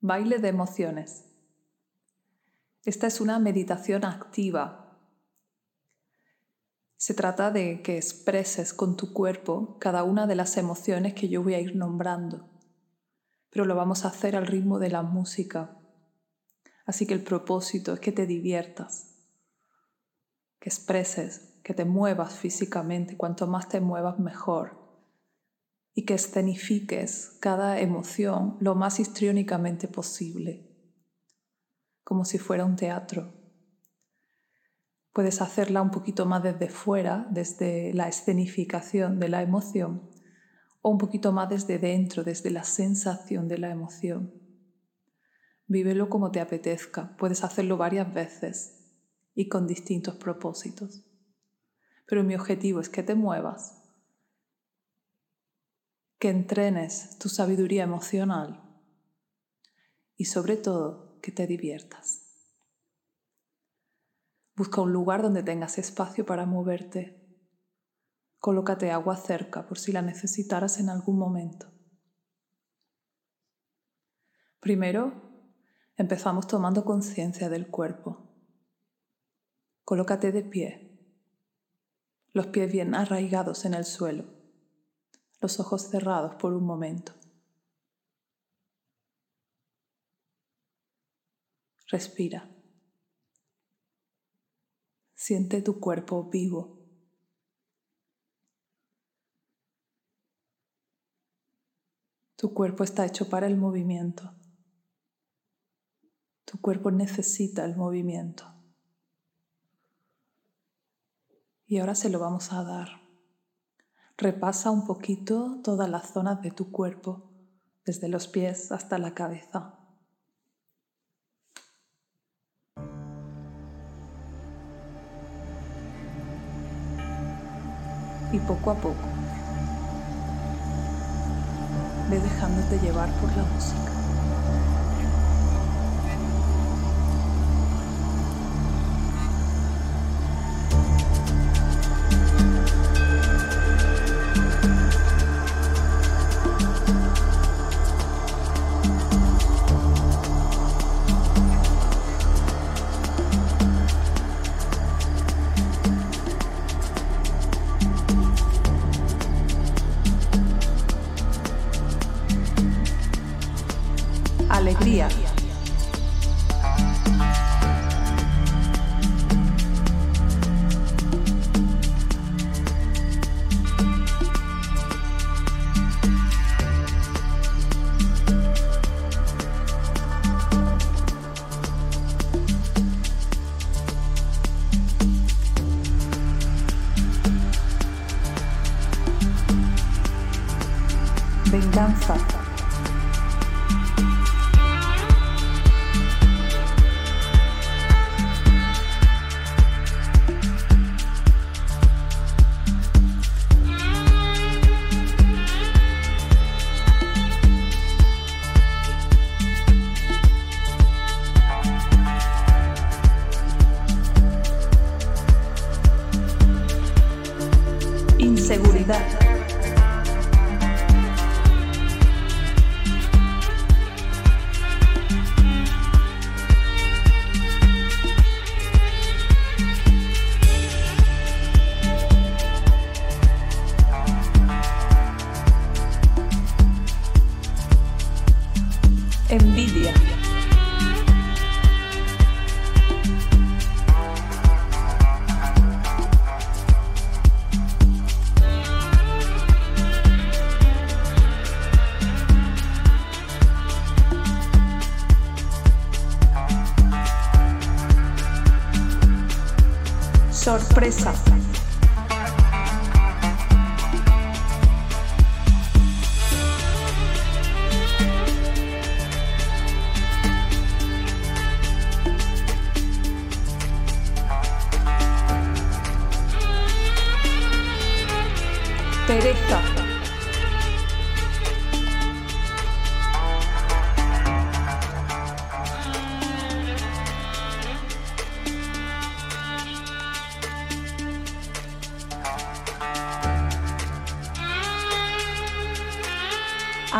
Baile de emociones. Esta es una meditación activa. Se trata de que expreses con tu cuerpo cada una de las emociones que yo voy a ir nombrando, pero lo vamos a hacer al ritmo de la música. Así que el propósito es que te diviertas, que expreses, que te muevas físicamente. Cuanto más te muevas, mejor y que escenifiques cada emoción lo más histriónicamente posible, como si fuera un teatro. Puedes hacerla un poquito más desde fuera, desde la escenificación de la emoción, o un poquito más desde dentro, desde la sensación de la emoción. Vívelo como te apetezca, puedes hacerlo varias veces y con distintos propósitos. Pero mi objetivo es que te muevas que entrenes tu sabiduría emocional y sobre todo que te diviertas. Busca un lugar donde tengas espacio para moverte. Colócate agua cerca por si la necesitaras en algún momento. Primero, empezamos tomando conciencia del cuerpo. Colócate de pie, los pies bien arraigados en el suelo los ojos cerrados por un momento. Respira. Siente tu cuerpo vivo. Tu cuerpo está hecho para el movimiento. Tu cuerpo necesita el movimiento. Y ahora se lo vamos a dar. Repasa un poquito todas las zonas de tu cuerpo, desde los pies hasta la cabeza. Y poco a poco, ve dejándote llevar por la música.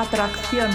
Atracción.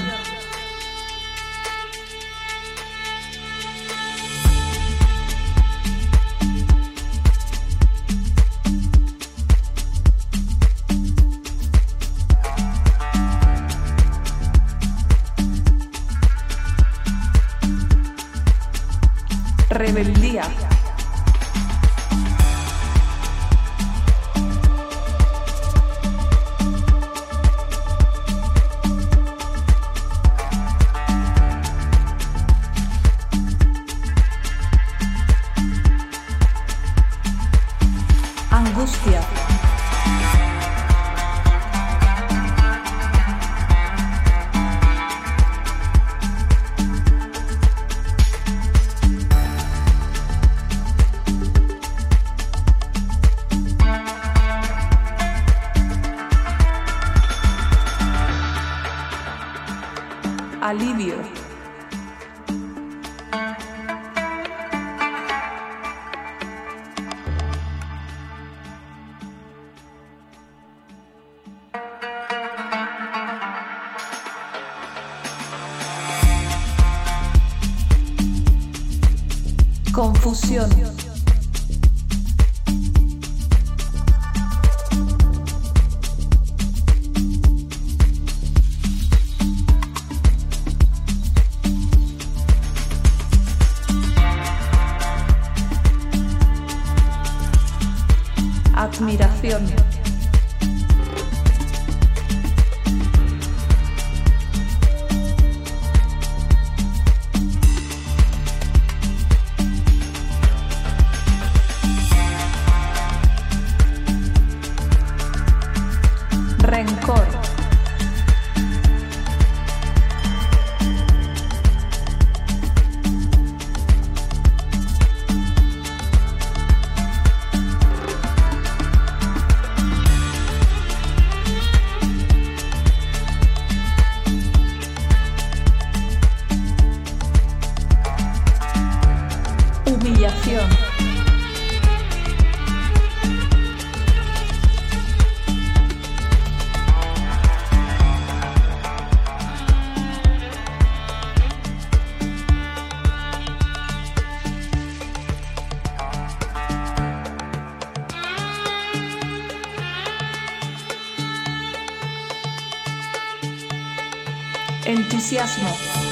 Entusiasmo.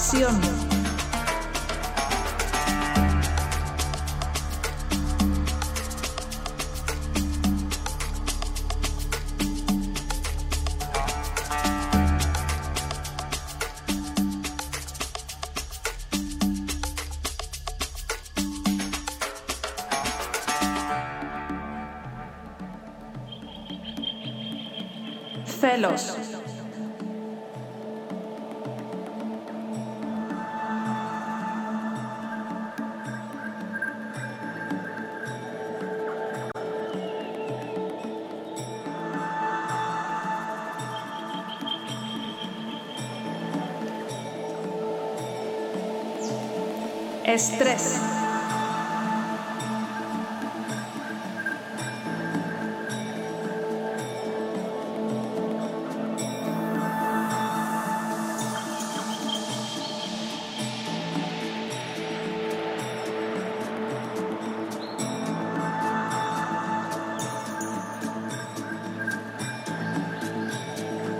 pasión. Estrés.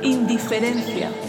indiferencia.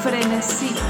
frenesí.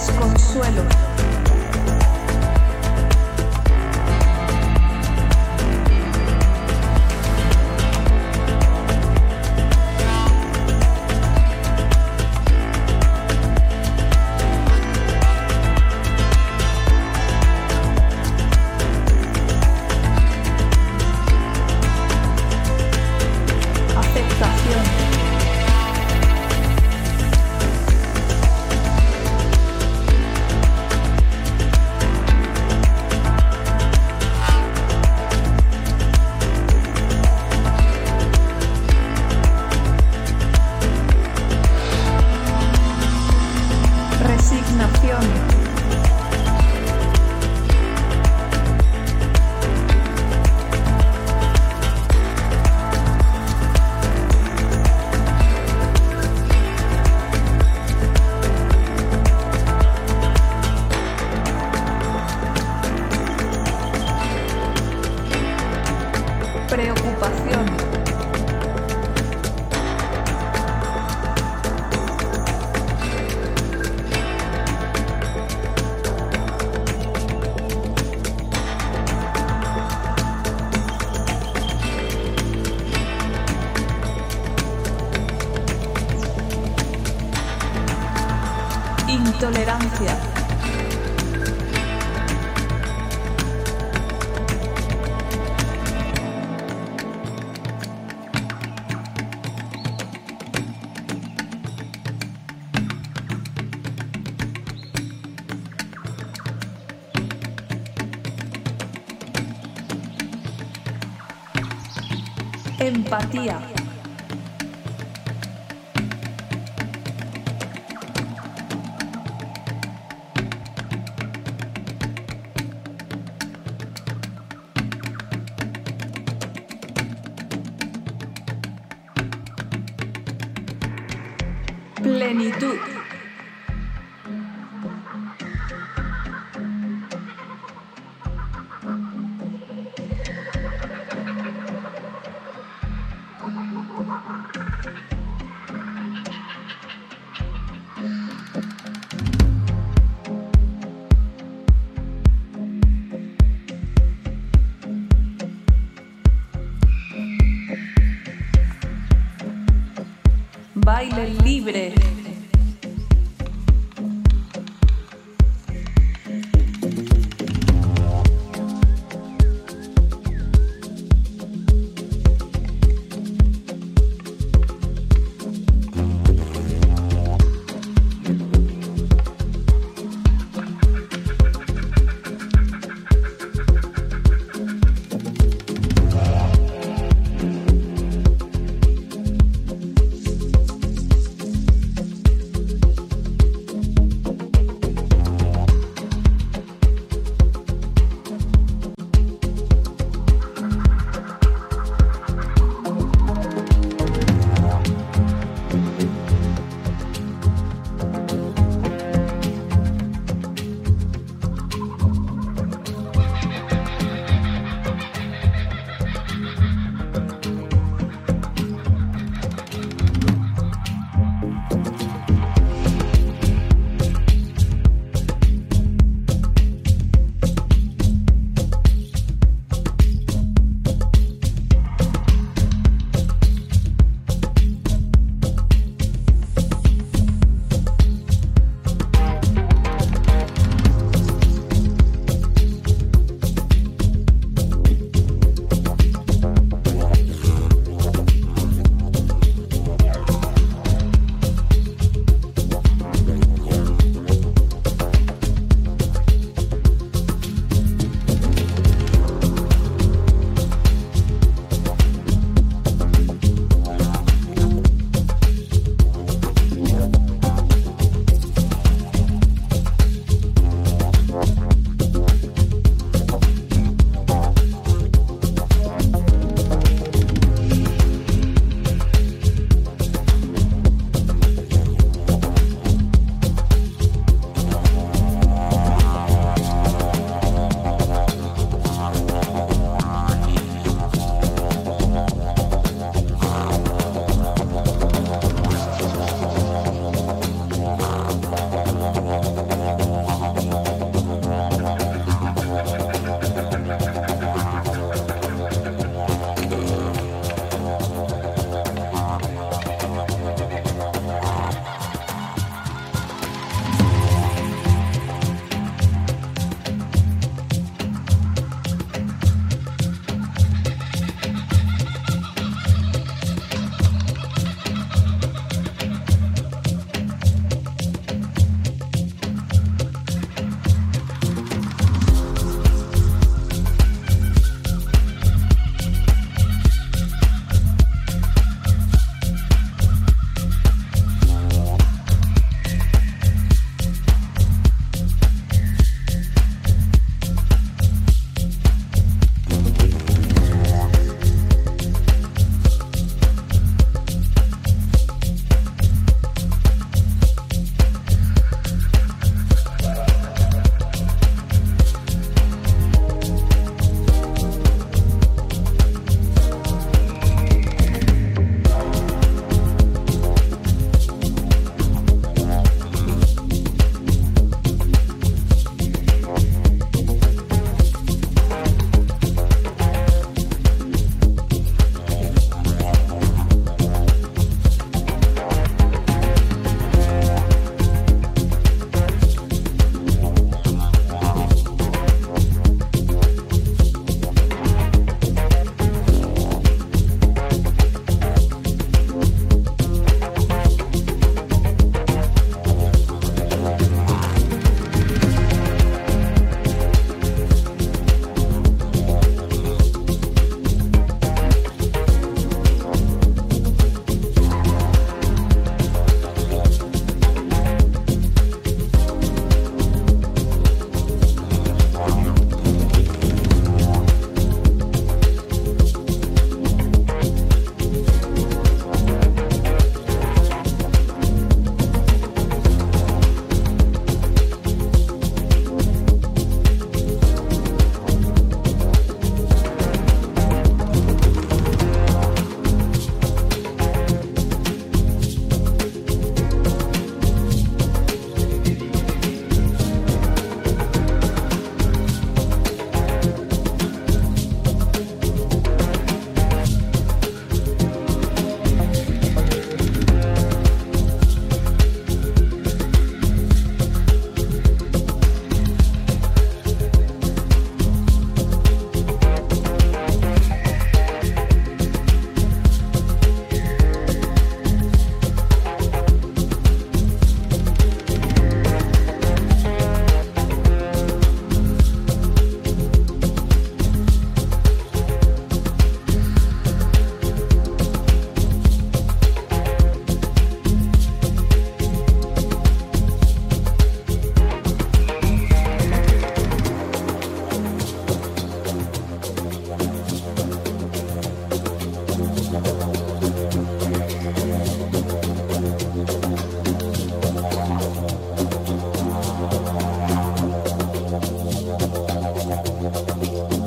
Intolerancia. Empatía. Plenitud. one.